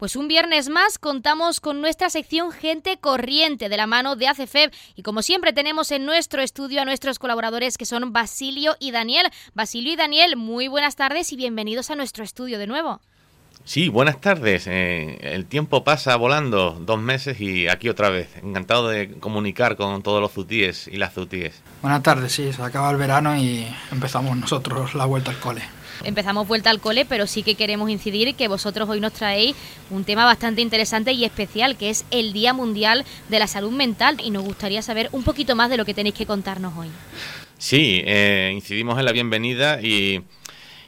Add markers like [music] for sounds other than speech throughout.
Pues un viernes más contamos con nuestra sección Gente Corriente de la mano de ACFEB y como siempre tenemos en nuestro estudio a nuestros colaboradores que son Basilio y Daniel. Basilio y Daniel, muy buenas tardes y bienvenidos a nuestro estudio de nuevo. Sí, buenas tardes. Eh, el tiempo pasa volando, dos meses y aquí otra vez. Encantado de comunicar con todos los zutíes y las zutíes. Buenas tardes, sí, se acaba el verano y empezamos nosotros la vuelta al cole empezamos vuelta al cole, pero sí que queremos incidir que vosotros hoy nos traéis un tema bastante interesante y especial, que es el Día Mundial de la Salud Mental, y nos gustaría saber un poquito más de lo que tenéis que contarnos hoy. Sí, eh, incidimos en la bienvenida y,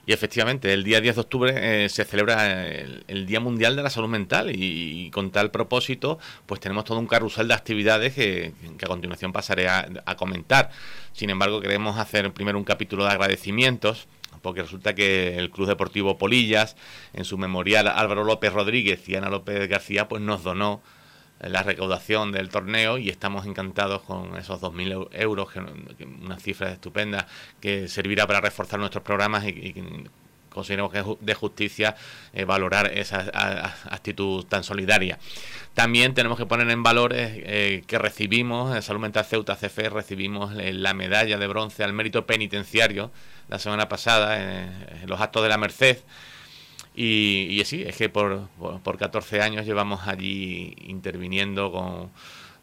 efectivamente el día 10 de octubre eh, se celebra el, Día Mundial de la Salud Mental y, con tal propósito pues tenemos todo un carrusel de actividades que, a continuación pasaré a comentar. Sin embargo, queremos hacer primero un capítulo de agradecimientos porque resulta que el Club Deportivo Polillas, en su memorial Álvaro López Rodríguez y Ana López García, pues nos donó la recaudación del torneo y estamos encantados con esos 2.000 euros, que, una cifra estupenda que servirá para reforzar nuestros programas y, consideramos que es de justicia eh, valorar esa actitud tan solidaria. También tenemos que poner en valor eh, que recibimos, en Salud Mental Ceuta CFE, recibimos eh, la medalla de bronce al mérito penitenciario la semana pasada en, los actos de la Merced. Y, y sí, es que por, por, 14 años llevamos allí interviniendo con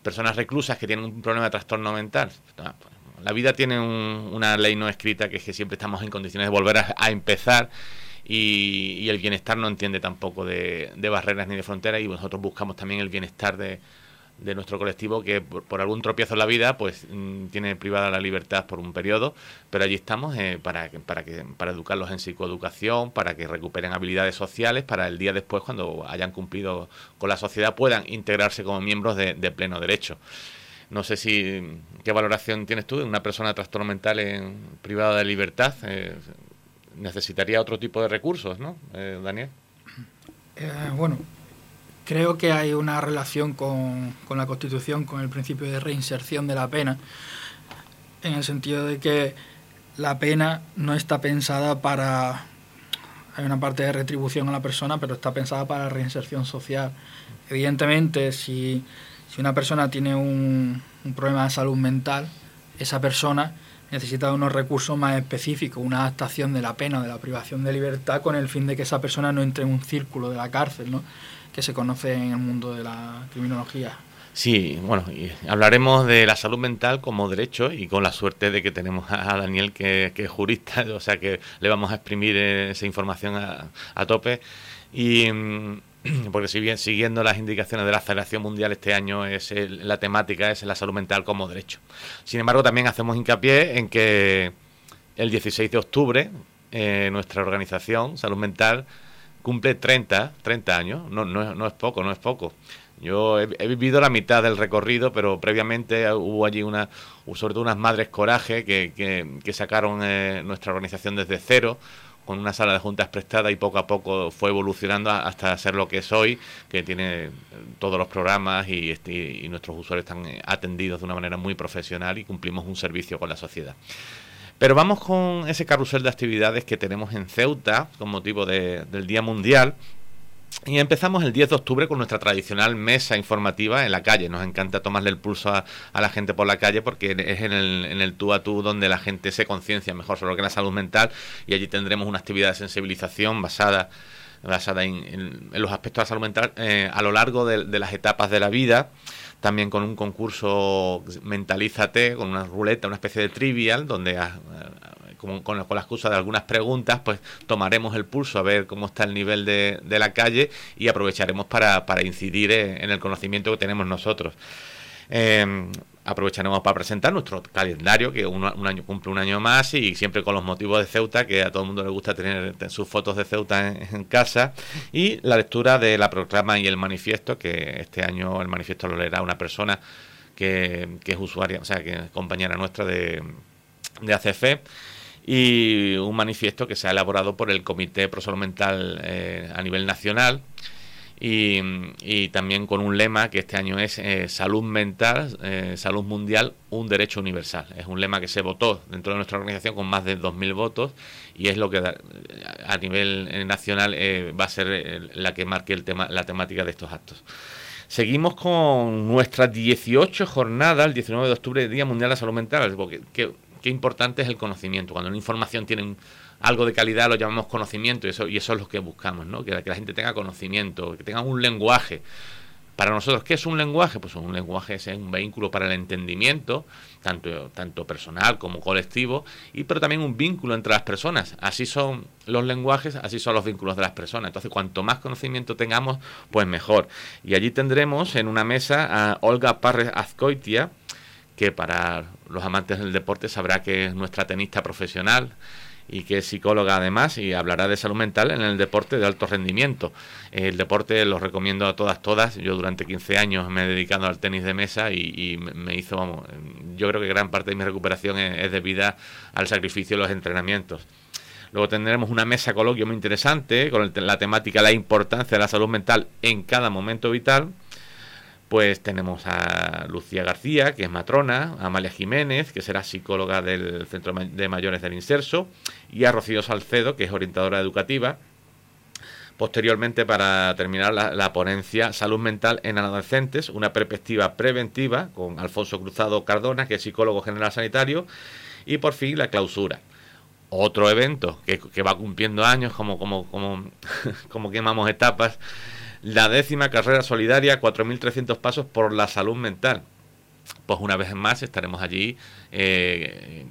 personas reclusas que tienen un problema de trastorno mental. La vida tiene una ley no escrita que es que siempre estamos en condiciones de volver a, empezar y, el bienestar no entiende tampoco de, barreras ni de fronteras y nosotros buscamos también el bienestar de, de nuestro colectivo que por, algún tropiezo en la vida pues mm, tiene privada la libertad por un periodo, pero allí estamos eh, para, para, que, para educarlos en psicoeducación, para que recuperen habilidades sociales, para el día después cuando hayan cumplido con la sociedad puedan integrarse como miembros de, pleno derecho. No sé si qué valoración tienes tú de una persona trastorno mental en, privada de libertad. Eh, necesitaría otro tipo de recursos, ¿no, eh, Daniel? bueno, Creo que hay una relación con, la Constitución, con el principio de reinserción de la pena, en el sentido de que la pena no está pensada para... Hay una parte de retribución a la persona, pero está pensada para reinserción social. Evidentemente, si, una persona tiene un, un problema de salud mental, esa persona necesita unos recursos más específicos, una adaptación de la pena, de la privación de libertad, con el fin de que esa persona no entre en un círculo de la cárcel, ¿no? que se conoce en el mundo de la criminología. Sí, bueno, y hablaremos de la salud mental como derecho y con la suerte de que tenemos a Daniel que, es jurista, [laughs] o sea que le vamos a exprimir esa información a, tope. Y mm, [clears throat] porque si bien siguiendo las indicaciones de la Federación Mundial este año es la temática es la salud mental como derecho. Sin embargo, también hacemos hincapié en que el 16 de octubre eh, nuestra organización Salud Mental cumple 30, 30 años, no, no, no es poco, no es poco. Yo he, vivido la mitad del recorrido, pero previamente hubo allí una, sobre todo unas madres coraje que, que, sacaron eh, nuestra organización desde cero, con una sala de juntas prestada y poco a poco fue evolucionando hasta ser lo que es hoy, que tiene todos los programas y, este, nuestros usuarios están eh, atendidos de una manera muy profesional y cumplimos un servicio con la sociedad. Pero vamos con ese carrusel de actividades que tenemos en Ceuta con motivo del Día Mundial. Y empezamos el 10 de octubre con nuestra tradicional mesa informativa en la calle. Nos encanta tomarle el pulso a, la gente por la calle porque es en el, en el, tú a tú donde la gente se conciencia mejor sobre lo que es la salud mental y allí tendremos una actividad de sensibilización basada, basada en, los aspectos de la salud mental eh, a lo largo de las etapas de la vida también con un concurso Mentalízate, con una ruleta, una especie de trivial, donde con, con, la excusa de algunas preguntas, pues tomaremos el pulso a ver cómo está el nivel de, de la calle y aprovecharemos para, para incidir en el conocimiento que tenemos nosotros. Eh, aprovecharemos para presentar nuestro calendario, que un, año cumple un año más y siempre con los motivos de Ceuta, que a todo el mundo le gusta tener sus fotos de Ceuta en, casa, y la lectura de la proclama y el manifiesto, que este año el manifiesto lo leerá una persona que, es usuaria, o sea, que es compañera nuestra de, de ACF y un manifiesto que se ha elaborado por el Comité Pro Mental eh, a nivel nacional y, también con un lema que este año es eh, salud mental, eh, salud mundial, un derecho universal. Es un lema que se votó dentro de nuestra organización con más de 2.000 votos y es lo que a nivel nacional va a ser la que marque el tema, la temática de estos actos. Seguimos con nuestras 18 jornadas, el 19 de octubre, Día Mundial de la Salud Mental, porque qué, qué importante es el conocimiento. Cuando la información tiene algo de calidad lo llamamos conocimiento y eso, es lo que buscamos, ¿no? que, la, gente tenga conocimiento, que tenga un lenguaje. Para nosotros, ¿qué es un lenguaje? Pues un lenguaje es un vehículo para el entendimiento, tanto, tanto personal como colectivo, y pero también un vínculo entre las personas. Así son los lenguajes, así son los vínculos de las personas. Entonces, cuanto más conocimiento tengamos, pues mejor. Y allí tendremos en una mesa a Olga Parres Azcoitia, que para los amantes del deporte sabrá que es nuestra tenista profesional, y que es psicóloga además y hablará de salud mental en el deporte de alto rendimiento. El deporte lo recomiendo a todas, todas. Yo durante 15 años me he dedicado al tenis de mesa y, me hizo, vamos, yo creo que gran parte de mi recuperación es, debida al sacrificio de los entrenamientos. Luego tendremos una mesa coloquio muy interesante con la temática la importancia de la salud mental en cada momento vital pues tenemos a Lucía García, que es matrona, a Amalia Jiménez, que será psicóloga del Centro de Mayores del Inserso, y a Rocío Salcedo, que es orientadora educativa. Posteriormente, para terminar la, ponencia Salud Mental en Adolescentes, una perspectiva preventiva, con Alfonso Cruzado Cardona, que es psicólogo general sanitario, y por fin la clausura. Otro evento que, que va cumpliendo años, como, como, como, [laughs] como quemamos etapas, la décima carrera solidaria, 4.300 pasos por la salud mental. Pues una vez más estaremos allí eh,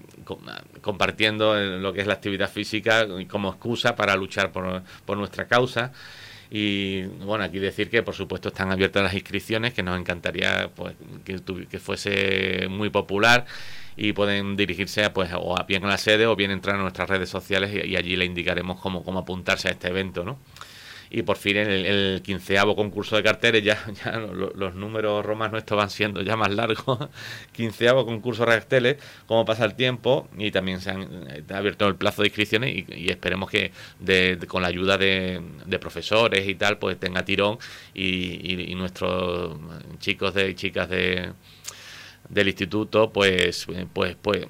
compartiendo lo que es la actividad física como excusa para luchar por, nuestra causa. Y bueno, aquí decir que por supuesto están abiertas las inscripciones, que nos encantaría pues, que, fuese muy popular y pueden dirigirse pues, o a bien a la sede o bien entrar a nuestras redes sociales y, y allí le indicaremos cómo, cómo apuntarse a este evento, ¿no? Y por fin en el, quinceavo concurso de carteles, ya, [laughs] ya los, números romanos estos van siendo ya más largos, [laughs] quinceavo concurso de carteles, como pasa el tiempo y también se han eh, abierto el plazo de inscripciones y, esperemos que con la ayuda de, profesores y tal, pues tenga tirón y, nuestros chicos de, y chicas de, del instituto, pues, pues, pues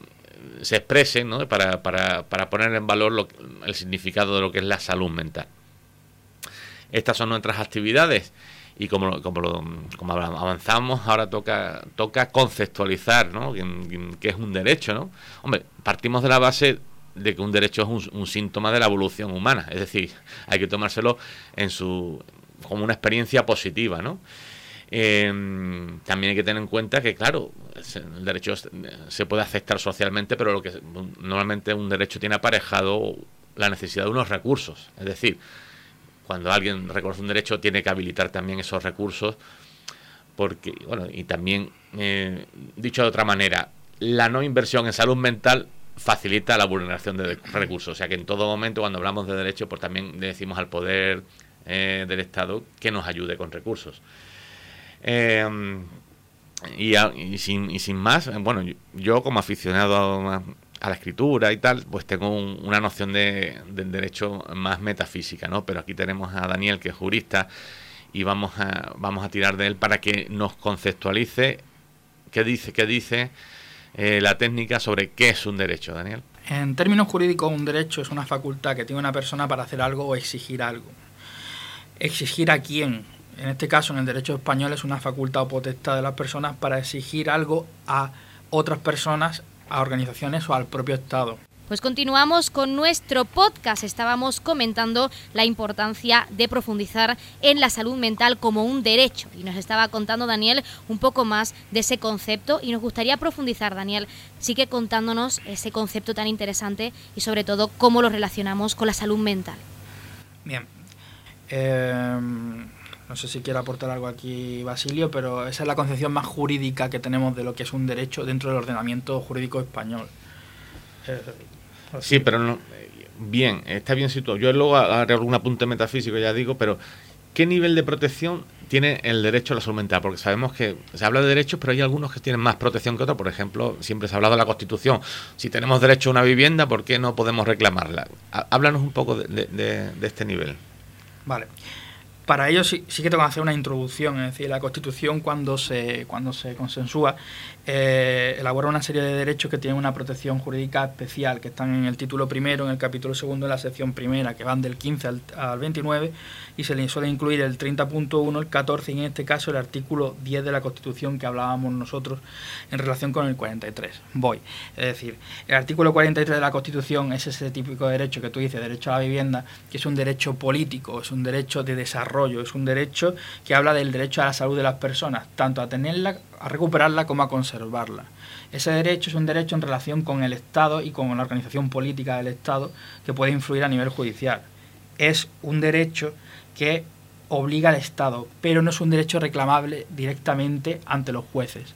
se expresen ¿no? para, para, para poner en valor el significado de lo que es la salud mental. Estas son nuestras actividades y como, lo, avanzamos, ahora toca, toca conceptualizar ¿no? ¿Qué, es un derecho. ¿no? Hombre, partimos de la base de que un derecho es un, síntoma de la evolución humana, es decir, hay que tomárselo en su, como una experiencia positiva. ¿no? Em, también hay que tener en cuenta que, claro, el derecho se puede aceptar socialmente, pero lo que normalmente un derecho tiene aparejado la necesidad de unos recursos. Es decir, cuando alguien reconoce un derecho tiene que habilitar también esos recursos porque bueno y también eh, dicho de otra manera la no inversión en salud mental facilita la vulneración de recursos. O sea que en todo momento cuando hablamos de derecho pues también le decimos al poder eh, del estado que nos ayude con recursos. Eh, y, sin, más bueno yo, como aficionado a, a la escritura y tal, pues tengo una noción de, del derecho más metafísica, ¿no? Pero aquí tenemos a Daniel, que es jurista, y vamos a, vamos a tirar de él para que nos conceptualice qué dice, qué dice eh, la técnica sobre qué es un derecho, Daniel. En términos jurídicos, un derecho es una facultad que tiene una persona para hacer algo o exigir algo. ¿Exigir a quién? En este caso, en el derecho español, es una facultad o potestad de las personas para exigir algo a otras personas a organizaciones o al propio Estado. Pues continuamos con nuestro podcast. Estábamos comentando la importancia de profundizar en la salud mental como un derecho. Y nos estaba contando Daniel un poco más de ese concepto y nos gustaría profundizar, Daniel. Sigue contándonos ese concepto tan interesante y sobre todo cómo lo relacionamos con la salud mental. Bien. Eh, no sé si quiere aportar algo aquí Basilio, pero esa es la concepción más jurídica que tenemos de lo que es un derecho dentro del ordenamiento jurídico español. Eh, sí, pero no, bien, está bien situado. Yo luego haré algún apunte metafísico, ya digo, pero ¿qué nivel de protección tiene el derecho a la salud mental? Porque sabemos que se habla de derechos, pero hay algunos que tienen más protección que otros. Por ejemplo, siempre se ha hablado de la Constitución. Si tenemos derecho a una vivienda, ¿por qué no podemos reclamarla? Háblanos un poco de, de este nivel. Vale. Para ello sí, sí, que tengo que hacer una introducción, es decir, la Constitución cuando se, cuando se consensúa eh, elabora una serie de derechos que tienen una protección jurídica especial, que están en el título primero, en el capítulo segundo, en la sección primera, que van del 15 al, al 29, y se le suele incluir el 30.1, el 14 y en este caso el artículo 10 de la Constitución que hablábamos nosotros en relación con el 43. Voy. Es decir, el artículo 43 de la Constitución es ese típico derecho que tú dices, derecho a la vivienda, que es un derecho político, es un derecho de desarrollo es un derecho que habla del derecho a la salud de las personas, tanto a tenerla, a recuperarla como a conservarla. Ese derecho es un derecho en relación con el Estado y con la organización política del Estado que puede influir a nivel judicial. Es un derecho que obliga al Estado, pero no es un derecho reclamable directamente ante los jueces.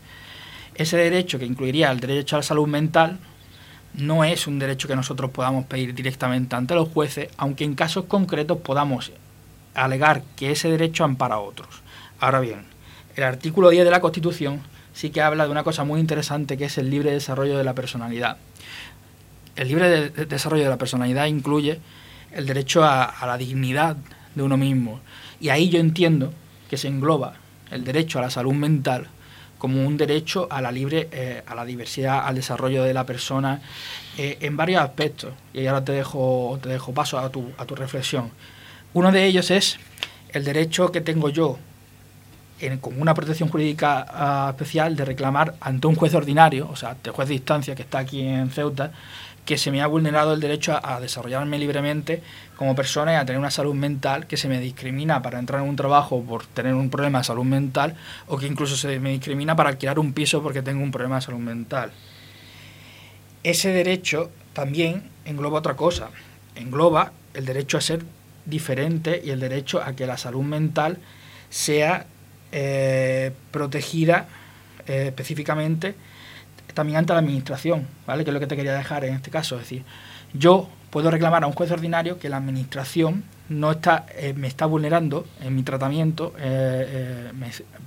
Ese derecho, que incluiría el derecho a la salud mental, no es un derecho que nosotros podamos pedir directamente ante los jueces, aunque en casos concretos podamos alegar que ese derecho ampara a otros. Ahora bien, el artículo 10 de la Constitución sí que habla de una cosa muy interesante que es el libre desarrollo de la personalidad. El libre desarrollo de la personalidad incluye el derecho a, la dignidad de uno mismo. Y ahí yo entiendo que se engloba el derecho a la salud mental como un derecho a la libre, eh, a la diversidad, al desarrollo de la persona eh, en varios aspectos. Y ahora te dejo, te dejo paso a tu, a tu reflexión. Uno de ellos es el derecho que tengo yo con una protección jurídica ah, especial de reclamar ante un juez ordinario, o sea, el juez de instancia que está aquí en Ceuta, que se me ha vulnerado el derecho a, desarrollarme libremente como persona y a tener una salud mental, que se me discrimina para entrar en un trabajo por tener un problema de salud mental, o que incluso se me discrimina para alquilar un piso porque tengo un problema de salud mental. Ese derecho también engloba otra cosa, engloba el derecho a ser diferente y el derecho a que la salud mental sea eh, protegida eh, específicamente también ante la administración, ¿vale? Que es lo que te quería dejar en este caso. Es decir, yo puedo reclamar a un juez ordinario que la administración no está, eh, me está vulnerando en mi tratamiento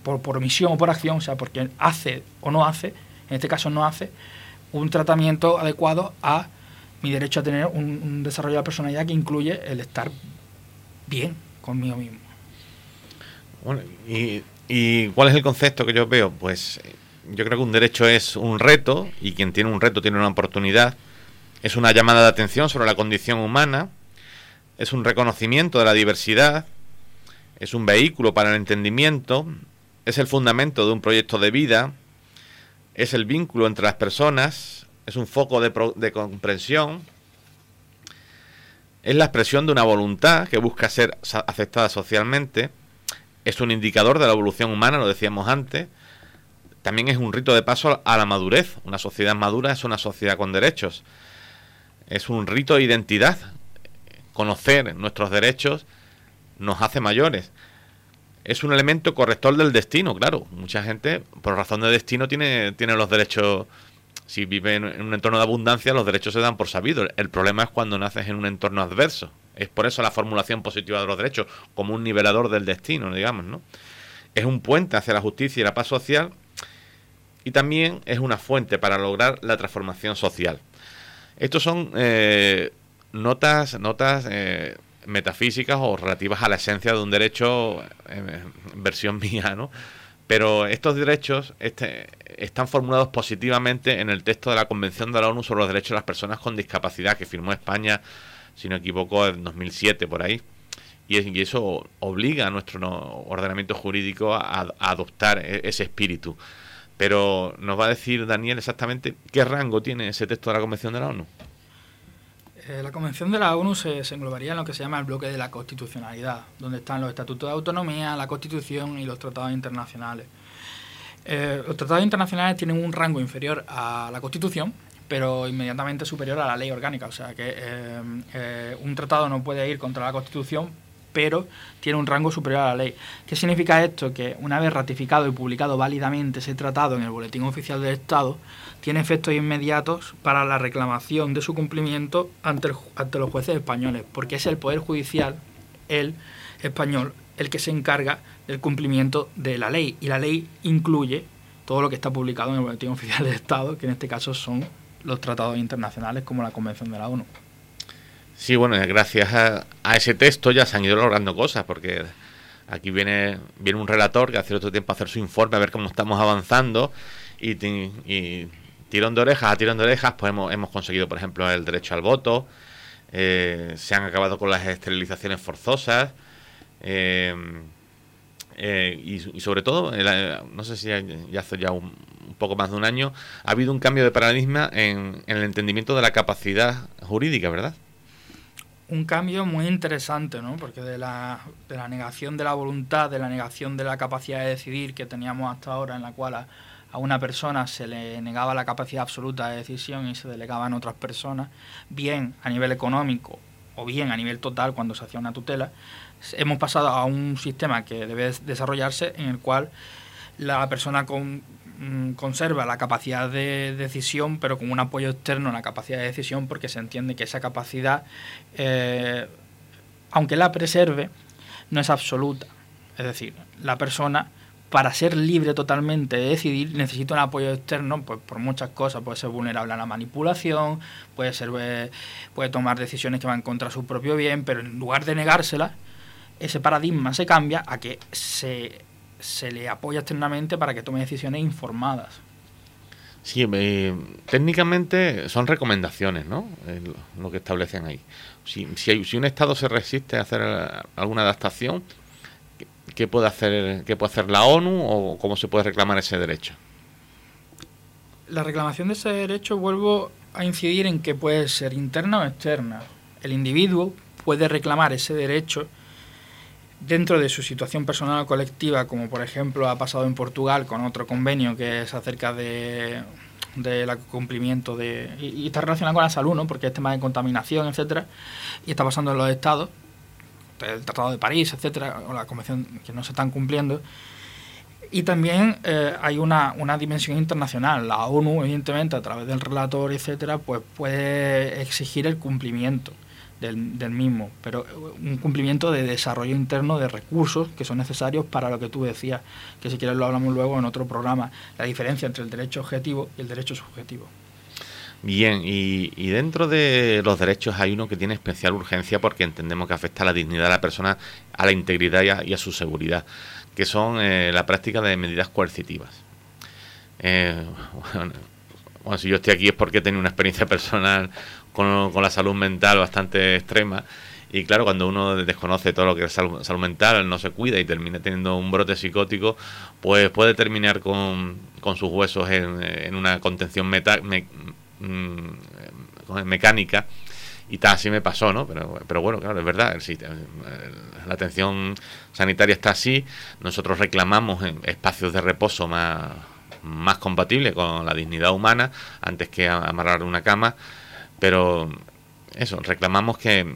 por, por omisión o por acción, o sea, porque hace o no hace, en este caso no hace, un tratamiento adecuado a mi derecho a tener un, un desarrollo de la personalidad que incluye el estar bien conmigo mismo. Bueno, y, ¿y cuál es el concepto que yo veo? Pues yo creo que un derecho es un reto y quien tiene un reto tiene una oportunidad. Es una llamada de atención sobre la condición humana, es un reconocimiento de la diversidad, es un vehículo para el entendimiento, es el fundamento de un proyecto de vida, es el vínculo entre las personas, es un foco de, de comprensión, es la expresión de una voluntad que busca ser aceptada socialmente. Es un indicador de la evolución humana, lo decíamos antes. También es un rito de paso a la madurez. Una sociedad madura es una sociedad con derechos. Es un rito de identidad. Conocer nuestros derechos nos hace mayores. Es un elemento corrector del destino, claro. Mucha gente, por razón de destino, tiene, tiene los derechos si vive en un entorno de abundancia, los derechos se dan por sabido. El problema es cuando naces en un entorno adverso. Es por eso la formulación positiva de los derechos, como un nivelador del destino, digamos, ¿no? Es un puente hacia la justicia y la paz social y también es una fuente para lograr la transformación social. Estos son eh, notas, notas eh, metafísicas o relativas a la esencia de un derecho, eh, versión [laughs] mía, ¿no? Pero estos derechos este, están formulados positivamente en el texto de la Convención de la ONU sobre los Derechos de las Personas con Discapacidad que firmó España, si no equivoco, en 2007 por ahí. Y, eso obliga a nuestro ordenamiento jurídico a, adoptar e, ese espíritu. Pero nos va a decir Daniel exactamente qué rango tiene ese texto de la Convención de la ONU. Eh, la Convención de la ONU se, englobaría en lo que se llama el bloque de la constitucionalidad, donde están los estatutos de autonomía, la Constitución y los tratados internacionales. Eh, los tratados internacionales tienen un rango inferior a la Constitución, pero inmediatamente superior a la ley orgánica. O sea que eh, un tratado no puede ir contra la Constitución, pero tiene un rango superior a la ley. ¿Qué significa esto? Que una vez ratificado y publicado válidamente ese tratado en el Boletín Oficial del Estado, tiene efectos inmediatos para la reclamación de su cumplimiento ante, ante los jueces españoles, porque es el Poder Judicial, el español, el que se encarga del cumplimiento de la ley. Y la ley incluye todo lo que está publicado en el Boletín Oficial del Estado, que en este caso son los tratados internacionales como la Convención de la ONU. Sí, bueno, gracias a, ese texto ya se han ido logrando cosas, porque Aquí viene, viene un relator que hace otro tiempo a hacer su informe, a ver cómo estamos avanzando y, y tirón de orejas a tirón de orejas, pues hemos, hemos conseguido, por ejemplo, el derecho al voto, eh, se han acabado con las esterilizaciones forzosas. Eh, eh, y, sobre todo, no sé si ya hace ya un, poco más de un año, ha habido un cambio de paradigma en, el entendimiento de la capacidad jurídica, ¿verdad? Un cambio muy interesante, ¿no? Porque de la, de la negación de la voluntad, de la negación de la capacidad de decidir que teníamos hasta ahora, en la cual a, una persona se le negaba la capacidad absoluta de decisión y se delegaba otras personas, bien a nivel económico o bien a nivel total cuando se hacía una tutela, hemos pasado a un sistema que debe desarrollarse en el cual la persona mm, conserva la capacidad de decisión, pero con un apoyo externo a la capacidad de decisión, porque se entiende que esa capacidad, eh, aunque la preserve, no es absoluta. Es decir, la persona para ser libre totalmente de decidir necesita un apoyo externo pues, por muchas cosas. Puede ser vulnerable a la manipulación, puede, ser, eh, puede tomar decisiones que van contra su propio bien, pero en lugar de negársela, ese paradigma se cambia a que se, se le apoya externamente para que tome decisiones informadas. Sí, eh, técnicamente son recomendaciones, ¿no? lo que establecen ahí. Si, si, si un Estado se resiste a hacer alguna adaptación, ¿Qué puede hacer, qué puede hacer la ONU o cómo se puede reclamar ese derecho? La reclamación de ese derecho vuelvo a incidir en que puede ser interna o externa. El individuo puede reclamar ese derecho dentro de su situación personal o colectiva, como por ejemplo ha pasado en Portugal con otro convenio que es acerca de del cumplimiento de y, está relacionado con la salud, ¿no? Porque es tema de contaminación, etcétera, y está pasando en los estados el Tratado de París, etcétera, o la Convención que no se están cumpliendo. Y también eh, hay una, una, dimensión internacional. La ONU, evidentemente, a través del relator, etcétera, pues puede exigir el cumplimiento del, mismo, pero un cumplimiento de desarrollo interno de recursos que son necesarios para lo que tú decías, que si quieres lo hablamos luego en otro programa, la diferencia entre el derecho objetivo y el derecho subjetivo. Bien, y, dentro de los derechos hay uno que tiene especial urgencia porque entendemos que afecta a la dignidad de la persona, a la integridad y a, su seguridad, que son eh, la práctica de medidas coercitivas. Eh, [laughs] bueno, si yo estoy aquí es porque he tenido una experiencia [laughs] personal con, la salud mental bastante extrema. Y claro, cuando uno desconoce todo lo que es salud, mental, no se cuida y termina teniendo un brote psicótico, pues puede terminar con, sus huesos en, una contención mmm, mecánica y tal, así me pasó, ¿no? Pero, bueno, claro, es verdad, la atención sanitaria está así, nosotros reclamamos espacios de reposo más, más compatibles con la dignidad humana antes que amarrar una cama, pero eso, reclamamos que,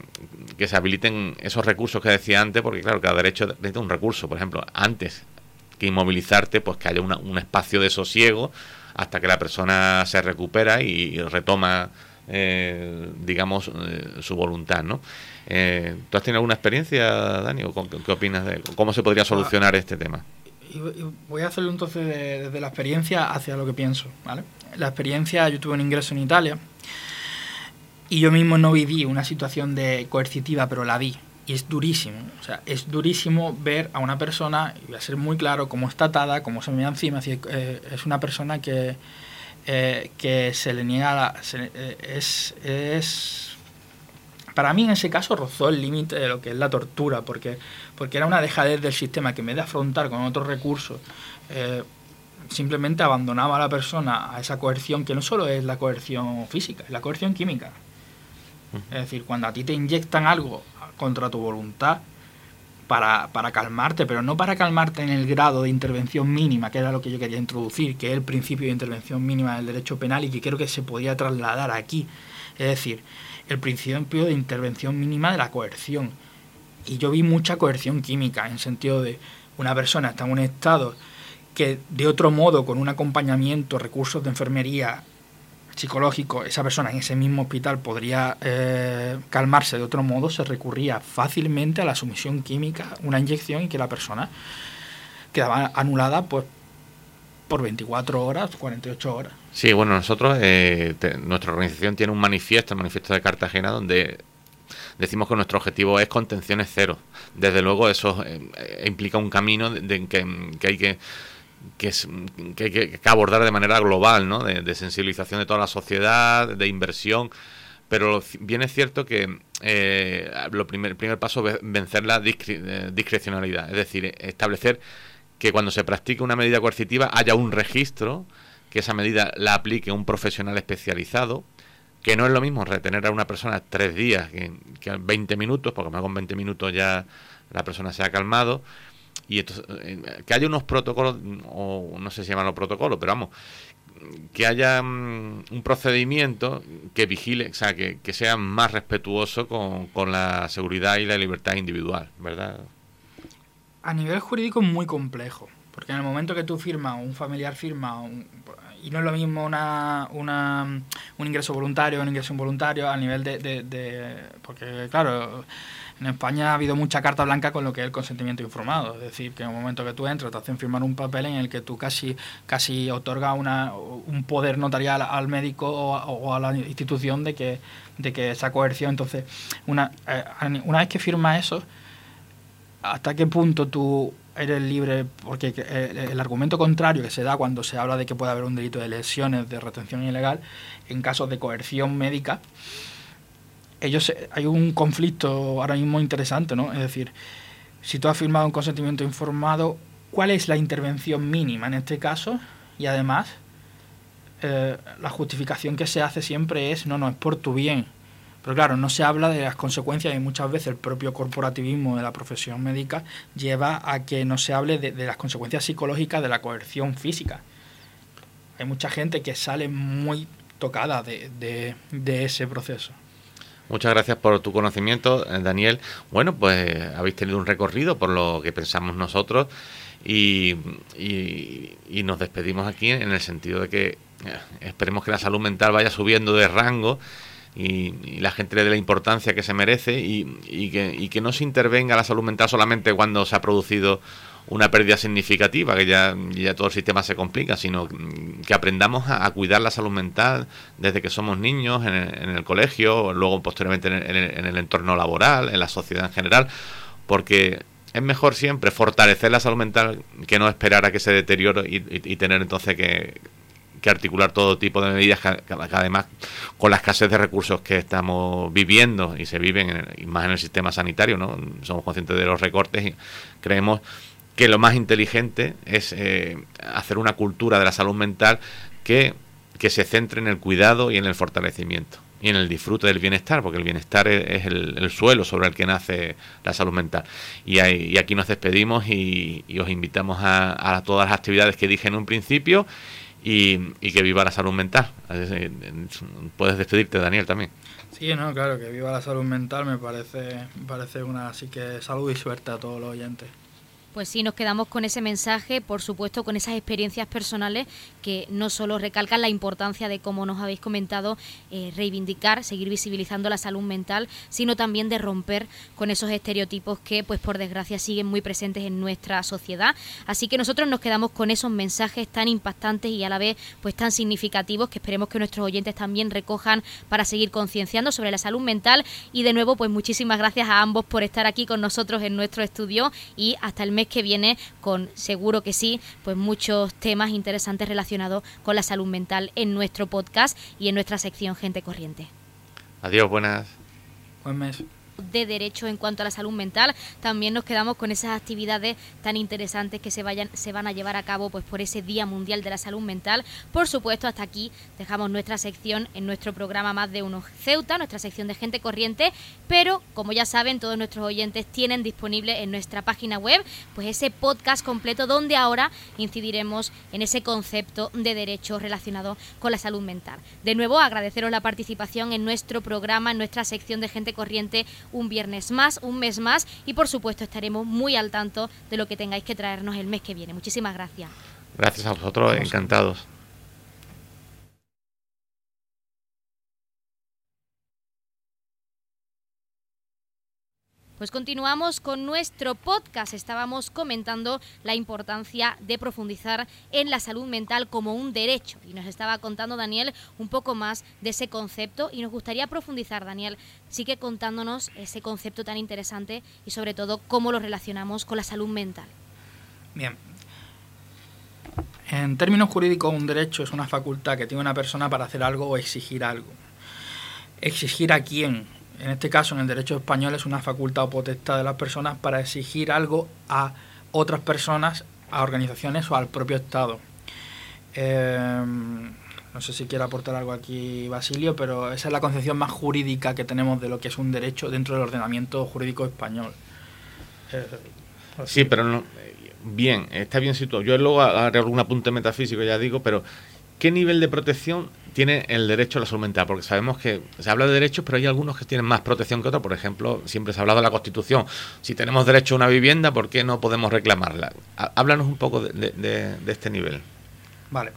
que se habiliten esos recursos que decía antes, porque claro, cada derecho necesita un recurso, por ejemplo, antes que inmovilizarte, pues que haya un espacio de sosiego hasta que la persona se recupera y retoma, eh, digamos, eh, su voluntad, ¿no? Eh, ¿Tú has tenido alguna experiencia, Dani? qué, opinas de cómo se podría solucionar este tema? Voy a hacerlo entonces desde la experiencia hacia lo que pienso, ¿vale? La experiencia, yo tuve un ingreso en Italia y yo mismo no viví una situación de coercitiva, pero la vi y es durísimo. O sea, es durísimo ver a una persona, y voy a ser muy claro, cómo está atada, cómo se me da encima. Eh, es una persona que, eh, que se le niega la, eh, es, es. Para mí, en ese caso, rozó el límite de lo que es la tortura, porque, porque era una dejadez del sistema que en vez de afrontar con otros recursos, simplemente abandonaba a la persona a esa coerción, que no solo es la coerción física, es la coerción química. Es decir, cuando a ti te inyectan algo contra tu voluntad para, para, calmarte, pero no para calmarte en el grado de intervención mínima, que era lo que yo quería introducir, que es el principio de intervención mínima del derecho penal y que creo que se podía trasladar aquí. Es decir, el principio de intervención mínima de la coerción. Y yo vi mucha coerción química, en sentido de una persona está en un estado que de otro modo, con un acompañamiento, recursos de enfermería, psicológico, esa persona en ese mismo hospital podría eh, calmarse de otro modo, se recurría fácilmente a la sumisión química, una inyección y que la persona quedaba anulada pues, por 24 horas, 48 horas. Sí, bueno, nosotros, eh, nuestra organización tiene un manifiesto, el manifiesto de Cartagena, donde decimos que nuestro objetivo es contenciones cero. Desde luego eso eh, implica un camino de, que, hay que que, es, que, que abordar de manera global, ¿no? De, sensibilización de toda la sociedad, de inversión. Pero bien es cierto que eh, lo primer, el primer paso es vencer la eh, discrecionalidad, es decir, establecer que cuando se practique una medida coercitiva haya un registro, que esa medida la aplique un profesional especializado, que no es lo mismo retener a una persona tres días que, que 20 minutos, porque más con 20 minutos ya la persona se ha calmado, y eh, que haya unos protocolos, o no sé si llaman los protocolos, pero vamos, que haya mm, un procedimiento que vigile, o sea, que, sea más respetuoso con, con, la seguridad y la libertad individual, ¿verdad? A nivel jurídico es muy complejo, porque en el momento que tú firmas, un familiar firma, y no es lo mismo una, una, un ingreso voluntario un ingreso involuntario a nivel de, de porque claro, en España ha habido mucha carta blanca con lo que es el consentimiento informado. Es decir, que en el momento que tú entras te hacen firmar un papel en el que tú casi, casi otorga una, un poder notarial al médico o, a la institución de que, de que esa coerción. Entonces, una, eh, una vez que firmas eso, ¿hasta qué punto tú eres libre? Porque eh, el argumento contrario que se da cuando se habla de que puede haber un delito de lesiones, de retención ilegal, en casos de coerción médica, ellos hay un conflicto ahora mismo interesante, ¿no? Es decir, si tú has firmado un consentimiento informado, ¿cuál es la intervención mínima en este caso? Y además, eh, la justificación que se hace siempre es, no, no, es por tu bien. Pero claro, no se habla de las consecuencias y muchas veces el propio corporativismo de la profesión médica lleva a que no se hable de, las consecuencias psicológicas de la coerción física. Hay mucha gente que sale muy tocada de ese proceso. Muchas gracias por tu conocimiento, eh, Daniel. Bueno, pues habéis tenido un recorrido por lo que pensamos nosotros y, nos despedimos aquí en el sentido de que eh, esperemos que la salud mental vaya subiendo de rango y, la gente le dé la importancia que se merece y, que, y que no se intervenga la salud mental solamente cuando se ha producido una pérdida significativa, que ya, ya todo el sistema se complica, sino que aprendamos a, cuidar la salud mental desde que somos niños, en el, colegio, luego posteriormente en el, entorno laboral, en la sociedad en general, porque es mejor siempre fortalecer la salud mental que no esperar a que se deteriore y, tener entonces que, articular todo tipo de medidas que, además con la escasez de recursos que estamos viviendo y se viven más en el sistema sanitario, ¿no? Somos conscientes de los recortes y creemos que lo más inteligente es eh, hacer una cultura de la salud mental que, se centre en el cuidado y en el fortalecimiento y en el disfrute del bienestar, porque el bienestar es, el, suelo sobre el que nace la salud mental. Y, aquí nos despedimos y, os invitamos a, todas las actividades que dije en un principio y, que viva la salud mental. Puedes despedirte, Daniel, también. Sí, no, claro, que viva la salud mental me parece, me parece una así que salud y suerte a todos los oyentes. Pues sí, nos quedamos con ese mensaje, por supuesto, con esas experiencias personales que no solo recalcan la importancia de, como nos habéis comentado, eh, reivindicar, seguir visibilizando la salud mental, sino también de romper con esos estereotipos que, pues por desgracia, siguen muy presentes en nuestra sociedad. Así que nosotros nos quedamos con esos mensajes tan impactantes y a la vez, pues tan significativos que esperemos que nuestros oyentes también recojan para seguir concienciando sobre la salud mental. Y de nuevo, pues muchísimas gracias a ambos por estar aquí con nosotros en nuestro estudio y hasta el mes que viene con seguro que sí, pues muchos temas interesantes relacionados con la salud mental en nuestro podcast y en nuestra sección Gente Corriente. Adiós, buenas. Buen mes de derecho en cuanto a la salud mental. También nos quedamos con esas actividades tan interesantes que se vayan se van a llevar a cabo pues por ese Día Mundial de la Salud Mental. Por supuesto, hasta aquí dejamos nuestra sección en nuestro programa Más de uno Ceuta, nuestra sección de gente corriente, pero como ya saben, todos nuestros oyentes tienen disponible en nuestra página web pues ese podcast completo donde ahora incidiremos en ese concepto de derecho relacionado con la salud mental. De nuevo, agradeceros la participación en nuestro programa, en nuestra sección de gente corriente un viernes más, un mes más y por supuesto estaremos muy al tanto de lo que tengáis que traernos el mes que viene. Muchísimas gracias. Gracias a vosotros, encantados. Pues continuamos con nuestro podcast. Estábamos comentando la importancia de profundizar en la salud mental como un derecho y nos estaba contando Daniel un poco más de ese concepto y nos gustaría profundizar, Daniel, sigue contándonos ese concepto tan interesante y sobre todo cómo lo relacionamos con la salud mental. Bien. En términos jurídicos, un derecho es una facultad que tiene una persona para hacer algo o exigir algo. ¿Exigir a quién? En este caso, en el derecho español, es una facultad o potestad de las personas para exigir algo a otras personas, a organizaciones o al propio Estado. Em, no sé si quiere aportar algo aquí Basilio, pero esa es la concepción más jurídica que tenemos de lo que es un derecho dentro del ordenamiento jurídico español. Eh, sí, pero no, bien, está bien situado. Yo luego haré algún apunte metafísico, ya digo, pero ¿qué nivel de protección tiene el derecho a la salud mental? Porque sabemos que se habla de derechos, pero hay algunos que tienen más protección que otros. Por ejemplo, siempre se ha hablado de la Constitución. Si tenemos derecho a una vivienda, ¿por qué no podemos reclamarla? Háblanos un poco de, de este nivel. Vale.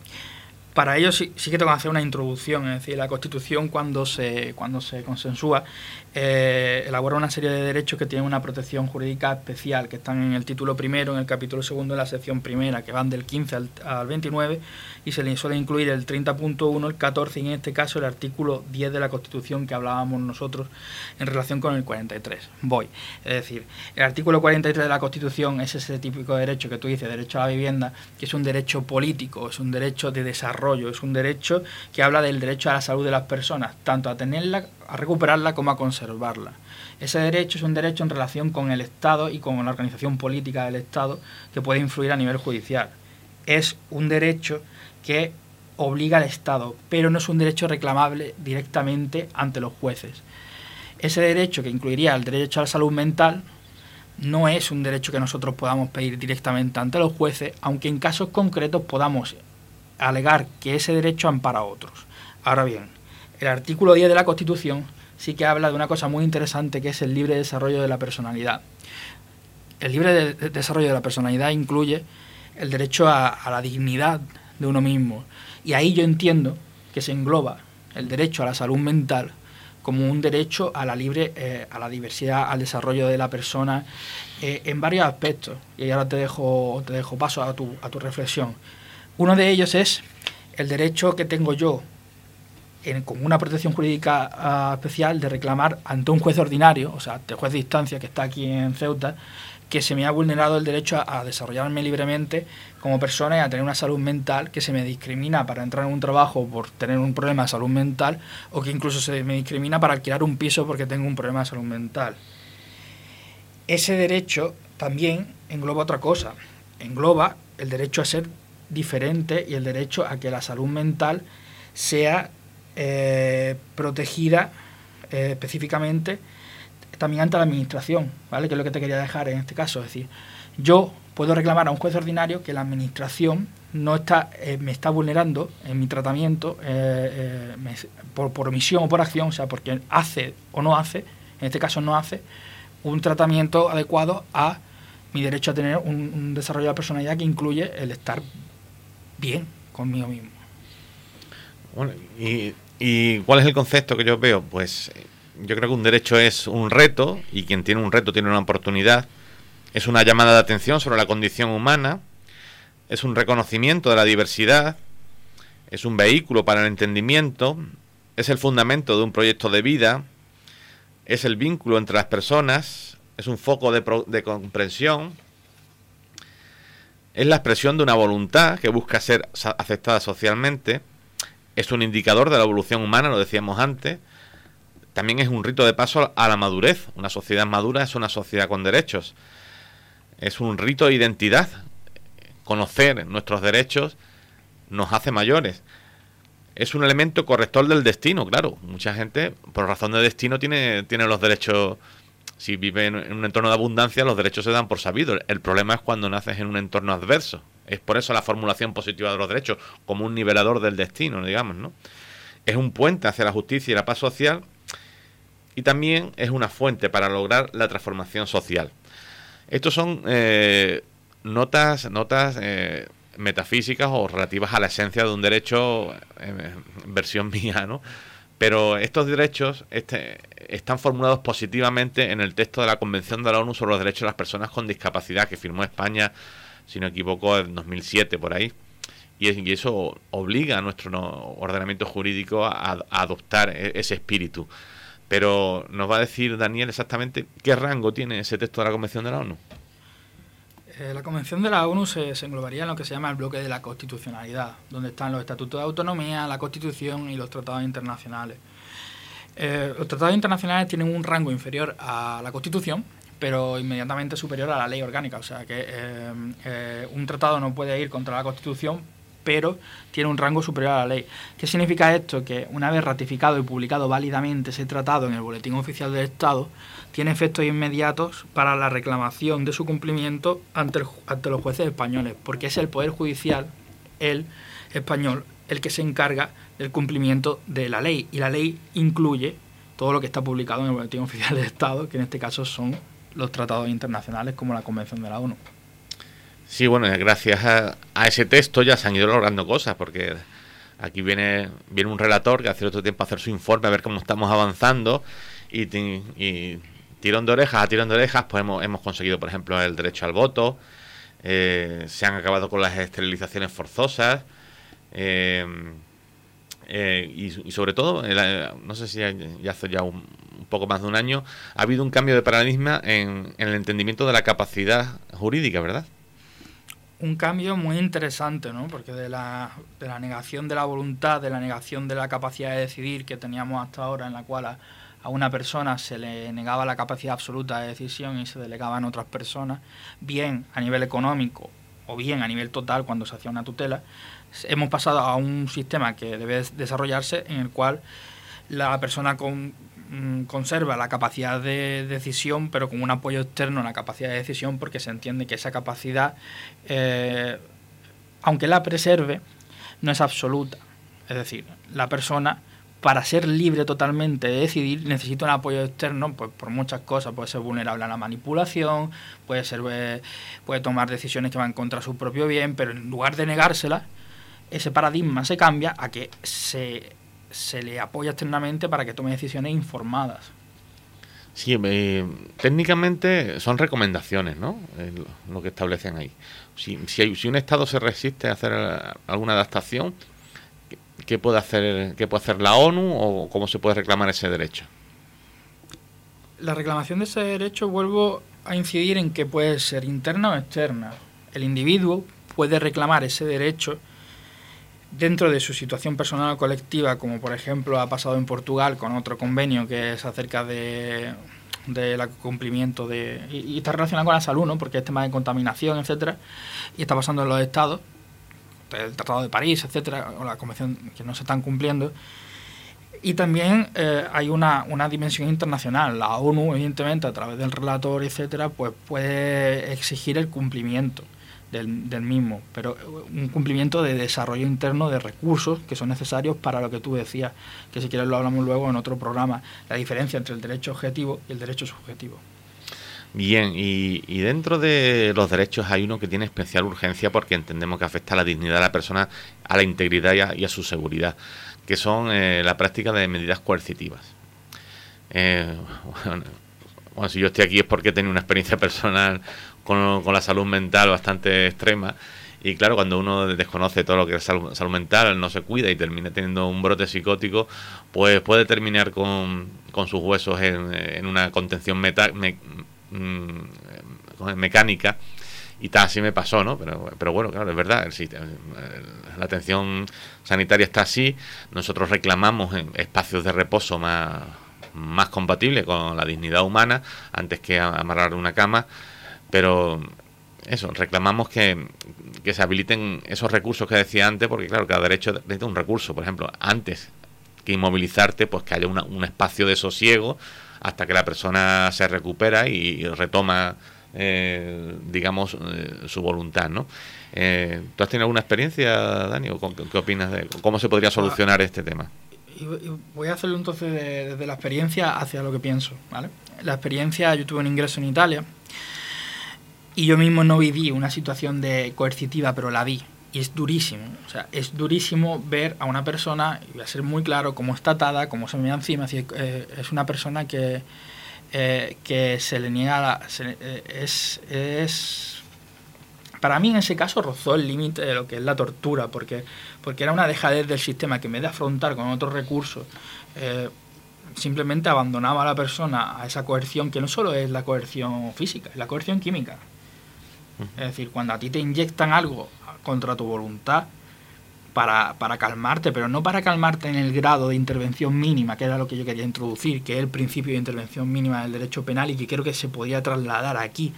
Para ello sí, sí, que tengo que hacer una introducción, es decir, la Constitución cuando se, cuando se consensúa eh, elabora una serie de derechos que tienen una protección jurídica especial, que están en el título primero, en el capítulo segundo, en la sección primera, que van del 15 al, al 29, y se le suele incluir el 30.1, el 14 y en este caso el artículo 10 de la Constitución que hablábamos nosotros en relación con el 43. Voy. Es decir, el artículo 43 de la Constitución es ese típico derecho que tú dices, derecho a la vivienda, que es un derecho político, es un derecho de desarrollo, es un derecho que habla del derecho a la salud de las personas, tanto a tenerla, a recuperarla como a conservarla. Ese derecho es un derecho en relación con el Estado y con la organización política del Estado que puede influir a nivel judicial. Es un derecho que obliga al Estado, pero no es un derecho reclamable directamente ante los jueces. Ese derecho, que incluiría el derecho a la salud mental, no es un derecho que nosotros podamos pedir directamente ante los jueces, aunque en casos concretos podamos alegar que ese derecho ampara a otros. Ahora bien, el artículo 10 de la Constitución sí que habla de una cosa muy interesante que es el libre desarrollo de la personalidad. El libre desarrollo de la personalidad incluye el derecho a la dignidad de uno mismo. Y ahí yo entiendo que se engloba el derecho a la salud mental como un derecho a la libre, eh, a la diversidad, al desarrollo de la persona eh, en varios aspectos. Y ahora te dejo, te dejo paso a tu, a tu reflexión. Uno de ellos es el derecho que tengo yo con una protección jurídica ah, especial de reclamar ante un juez ordinario, o sea, el juez de instancia que está aquí en Ceuta, que se me ha vulnerado el derecho a, desarrollarme libremente como persona y a tener una salud mental, que se me discrimina para entrar en un trabajo por tener un problema de salud mental o que incluso se me discrimina para alquilar un piso porque tengo un problema de salud mental. Ese derecho también engloba otra cosa, engloba el derecho a ser diferente y el derecho a que la salud mental sea eh, protegida eh, específicamente también ante la administración, ¿vale? Que es lo que te quería dejar en este caso. Es decir, yo puedo reclamar a un juez ordinario que la administración no está, eh, me está vulnerando en mi tratamiento por, por omisión o por acción, o sea, porque hace o no hace, en este caso no hace, un tratamiento adecuado a mi derecho a tener un, un desarrollo de personalidad que incluye el estar bien conmigo mismo. Bueno, y, ¿y cuál es el concepto que yo veo? Pues yo creo que un derecho es un reto y quien tiene un reto tiene una oportunidad. Es una llamada de atención sobre la condición humana, es un reconocimiento de la diversidad, es un vehículo para el entendimiento, es el fundamento de un proyecto de vida, es el vínculo entre las personas, es un foco de, de comprensión, es la expresión de una voluntad que busca ser aceptada socialmente, es un indicador de la evolución humana, lo decíamos antes, también es un rito de paso a la madurez. Una sociedad madura es una sociedad con derechos. Es un rito de identidad. Conocer nuestros derechos nos hace mayores. Es un elemento corrector del destino, claro. Mucha gente, por razón de destino, tiene, tiene los derechos. Si vive en un entorno de abundancia, los derechos se dan por sabido. El problema es cuando naces en un entorno adverso. Es por eso la formulación positiva de los derechos, como un nivelador del destino, digamos, ¿no? Es un puente hacia la justicia y la paz social y también es una fuente para lograr la transformación social. Estos son eh, notas, notas eh, metafísicas o relativas a la esencia de un derecho, en versión [laughs] mía, ¿no? Pero estos derechos este, están formulados positivamente en el texto de la Convención de la ONU sobre los Derechos de las Personas con Discapacidad que firmó España, si no equivoco, en 2007 por ahí. Y, eso obliga a nuestro ordenamiento jurídico a, adoptar e, ese espíritu. Pero nos va a decir Daniel exactamente qué rango tiene ese texto de la Convención de la ONU. Eh, la Convención de la ONU se, englobaría en lo que se llama el bloque de la constitucionalidad, donde están los estatutos de autonomía, la Constitución y los tratados internacionales. Eh, los tratados internacionales tienen un rango inferior a la Constitución, pero inmediatamente superior a la ley orgánica. O sea que eh, un tratado no puede ir contra la Constitución, pero tiene un rango superior a la ley. ¿Qué significa esto? Que una vez ratificado y publicado válidamente ese tratado en el Boletín Oficial del Estado, tiene efectos inmediatos para la reclamación de su cumplimiento ante, ante los jueces españoles, porque es el Poder Judicial, el español, el que se encarga del cumplimiento de la ley. Y la ley incluye todo lo que está publicado en el Boletín Oficial del Estado, que en este caso son los tratados internacionales como la Convención de la ONU. Sí, bueno, gracias a, ese texto ya se han ido logrando cosas, porque aquí viene, viene un relator que hace otro tiempo a hacer su informe, a ver cómo estamos avanzando, y, tirón de orejas a tirón de orejas, pues hemos, conseguido, por ejemplo, el derecho al voto, eh, se han acabado con las esterilizaciones forzosas, eh, eh, y, sobre todo, no sé si ya hace ya un, poco más de un año, ha habido un cambio de paradigma en el entendimiento de la capacidad jurídica, ¿verdad? un cambio muy interesante, ¿no? Porque de la, de la negación de la voluntad, de la negación de la capacidad de decidir que teníamos hasta ahora, en la cual a, una persona se le negaba la capacidad absoluta de decisión y se delegaba en otras personas, bien a nivel económico o bien a nivel total cuando se hacía una tutela, hemos pasado a un sistema que debe desarrollarse en el cual la persona Mm, conserva la capacidad de decisión, pero con un apoyo externo a la capacidad de decisión, porque se entiende que esa capacidad, eh, aunque la preserve, no es absoluta. Es decir, la persona, para ser libre totalmente de decidir, necesita un apoyo externo pues, por muchas cosas. Puede ser vulnerable a la manipulación, puede, ser, eh, puede tomar decisiones que van contra su propio bien, pero en lugar de negársela, ese paradigma se cambia a que se se le apoya externamente para que tome decisiones informadas. Sí, eh, técnicamente son recomendaciones, ¿no? lo que establecen ahí. Si, si, un Estado se resiste a hacer alguna adaptación, ¿qué puede hacer, qué puede hacer la ONU o cómo se puede reclamar ese derecho? La reclamación de ese derecho, vuelvo a incidir en que puede ser interna o externa. El individuo puede reclamar ese derecho dentro de su situación personal o colectiva, como por ejemplo ha pasado en Portugal con otro convenio que es acerca de del cumplimiento de y, está relacionado con la salud, ¿no? Porque es tema de contaminación, etcétera, y está pasando en los estados, el Tratado de París, etcétera, o la convención que no se están cumpliendo. Y también eh, hay una, una, dimensión internacional. La ONU, evidentemente, a través del relator, etcétera, pues puede exigir el cumplimiento del, mismo, pero un cumplimiento de desarrollo interno de recursos que son necesarios para lo que tú decías, que si quieres lo hablamos luego en otro programa, la diferencia entre el derecho objetivo y el derecho subjetivo. Bien, y, dentro de los derechos hay uno que tiene especial urgencia porque entendemos que afecta a la dignidad de la persona, a la integridad y a, su seguridad, que son eh, la práctica de medidas coercitivas. Eh, bueno, si yo estoy aquí es porque he tenido una experiencia personal con, la salud mental bastante extrema. Y claro, cuando uno desconoce todo lo que es salud, mental, no se cuida y termina teniendo un brote psicótico, pues puede terminar con, con sus huesos en, una contención meta, mm, mecánica. Y tal, así me pasó, ¿no? Pero, pero bueno, claro, es verdad, la atención sanitaria está así. Nosotros reclamamos espacios de reposo más, más compatibles con la dignidad humana antes que amarrar una cama pero eso, reclamamos que, se habiliten esos recursos que decía antes, porque claro, cada derecho necesita un recurso. Por ejemplo, antes que inmovilizarte, pues que haya un espacio de sosiego hasta que la persona se recupera y, retoma, eh, digamos, eh, su voluntad, ¿no? Eh, ¿Tú has tenido alguna experiencia, Dani? ¿O qué, opinas de cómo se podría solucionar este tema? voy a hacerlo entonces desde la experiencia hacia lo que pienso, ¿vale? La experiencia, yo tuve un ingreso en Italia y yo mismo no viví una situación de coercitiva, pero la vi. Y es durísimo. O sea, es durísimo ver a una persona, y voy a ser muy claro, cómo está atada, cómo se me da encima. Eh, es una persona que, eh, que se le niega la, eh, es, es para mí en ese caso rozó el límite de lo que es la tortura, porque, porque era una dejadez del sistema que en vez de afrontar con otros recursos, simplemente abandonaba a la persona a esa coerción, que no solo es la coerción física, es la coerción química. Es decir, cuando a ti te inyectan algo contra tu voluntad para, para, calmarte, pero no para calmarte en el grado de intervención mínima, que era lo que yo quería introducir, que es el principio de intervención mínima del derecho penal y que creo que se podía trasladar aquí.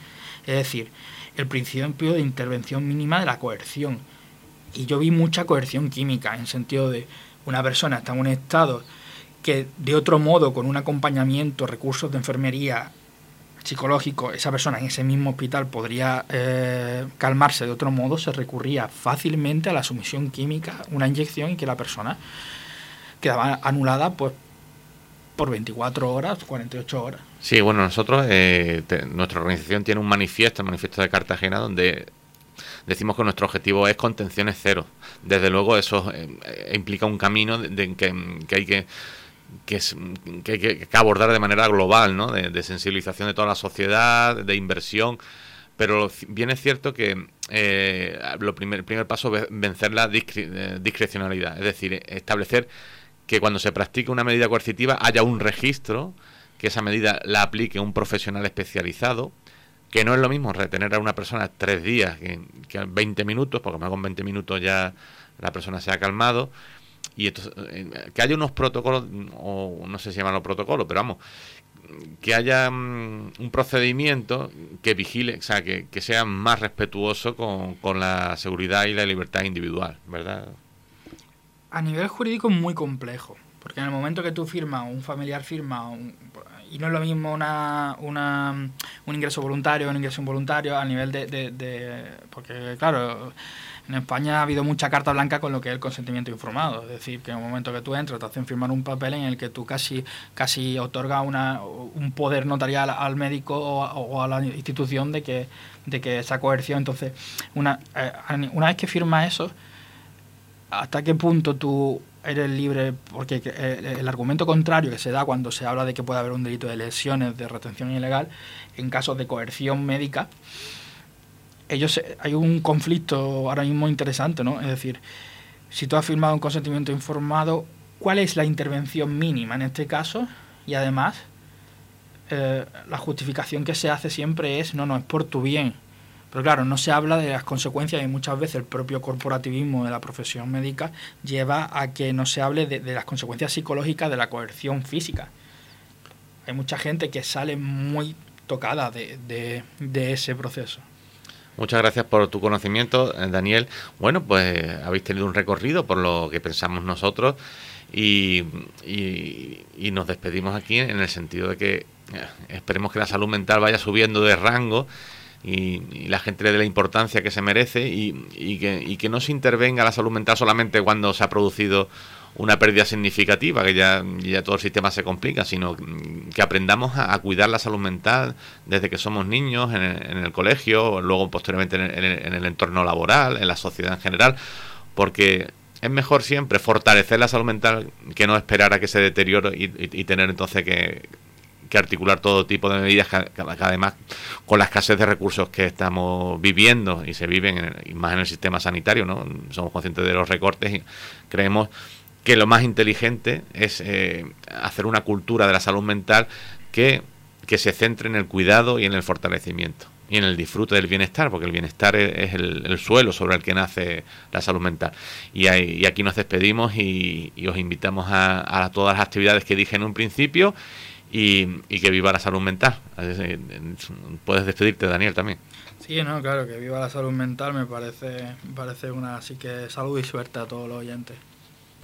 Es decir, el principio de intervención mínima de la coerción. Y yo vi mucha coerción química, en sentido de una persona está en un estado que de otro modo, con un acompañamiento, recursos de enfermería, psicológico, esa persona en ese mismo hospital podría eh, calmarse de otro modo, se recurría fácilmente a la sumisión química, una inyección y que la persona quedaba anulada pues por 24 horas, 48 horas. Sí, bueno, nosotros, eh, nuestra organización tiene un manifiesto, el manifiesto de Cartagena, donde decimos que nuestro objetivo es contenciones cero. Desde luego eso eh, implica un camino de, que hay que que, es, que hay que, abordar de manera global, ¿no? De, sensibilización de toda la sociedad, de inversión. Pero bien es cierto que eh, lo primer, el primer paso es vencer la eh, discrecionalidad, es decir, establecer que cuando se practique una medida coercitiva haya un registro, que esa medida la aplique un profesional especializado, que no es lo mismo retener a una persona tres días que, que 20 minutos, porque más con 20 minutos ya la persona se ha calmado, y eh, que haya unos protocolos, o no sé si llaman los protocolos, pero vamos, que haya mm, un procedimiento que vigile, o sea, que, sea más respetuoso con, con, la seguridad y la libertad individual, ¿verdad? A nivel jurídico es muy complejo, porque en el momento que tú firmas, un familiar firma, y no es lo mismo una, una, un ingreso voluntario un ingreso involuntario a nivel de, de porque claro en España ha habido mucha carta blanca con lo que es el consentimiento informado, es decir, que en el momento que tú entras te hacen firmar un papel en el que tú casi, casi otorga una, un poder notarial al médico o, a la institución de que, de que esa coerción, entonces, una, eh, una vez que firmas eso, ¿hasta qué punto tú eres libre? Porque eh, el argumento contrario que se da cuando se habla de que puede haber un delito de lesiones, de retención ilegal, en casos de coerción médica, ellos hay un conflicto ahora mismo interesante, ¿no? Es decir, si tú has firmado un consentimiento informado, ¿cuál es la intervención mínima en este caso? Y además, eh, la justificación que se hace siempre es, no, no, es por tu bien. Pero claro, no se habla de las consecuencias y muchas veces el propio corporativismo de la profesión médica lleva a que no se hable de, las consecuencias psicológicas de la coerción física. Hay mucha gente que sale muy tocada de ese proceso. Muchas gracias por tu conocimiento, eh, Daniel. Bueno, pues habéis tenido un recorrido por lo que pensamos nosotros y, nos despedimos aquí en el sentido de que eh, esperemos que la salud mental vaya subiendo de rango y, la gente le dé la importancia que se merece y, que, y que no se intervenga la salud mental solamente cuando se ha producido una pérdida significativa, que ya, ya todo el sistema se complica, sino que aprendamos a, cuidar la salud mental desde que somos niños, en el, colegio, luego posteriormente en el, entorno laboral, en la sociedad en general, porque es mejor siempre fortalecer la salud mental que no esperar a que se deteriore y, tener entonces que, articular todo tipo de medidas que, además con la escasez de recursos que estamos viviendo y se viven más en el sistema sanitario, ¿no? Somos conscientes de los recortes y creemos que lo más inteligente es eh, hacer una cultura de la salud mental que, se centre en el cuidado y en el fortalecimiento y en el disfrute del bienestar, porque el bienestar es, el, suelo sobre el que nace la salud mental. Y, aquí nos despedimos y, os invitamos a, todas las actividades que dije en un principio y, que viva la salud mental. Puedes despedirte, Daniel, también. Sí, no, claro, que viva la salud mental me parece, me parece una así que salud y suerte a todos los oyentes.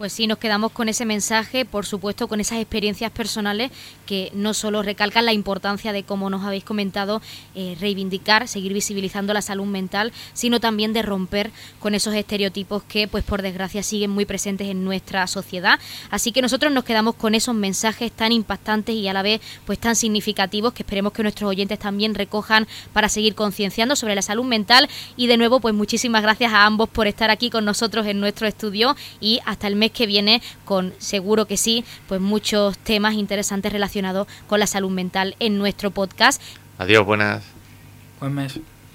Pues sí, nos quedamos con ese mensaje, por supuesto, con esas experiencias personales que no solo recalcan la importancia de, como nos habéis comentado, eh, reivindicar, seguir visibilizando la salud mental, sino también de romper con esos estereotipos que, pues por desgracia, siguen muy presentes en nuestra sociedad. Así que nosotros nos quedamos con esos mensajes tan impactantes y a la vez, pues tan significativos que esperemos que nuestros oyentes también recojan para seguir concienciando sobre la salud mental. Y de nuevo, pues muchísimas gracias a ambos por estar aquí con nosotros en nuestro estudio y hasta el mes que viene con seguro que sí, pues muchos temas interesantes relacionados con la salud mental en nuestro podcast. Adiós, buenas. Buen mes.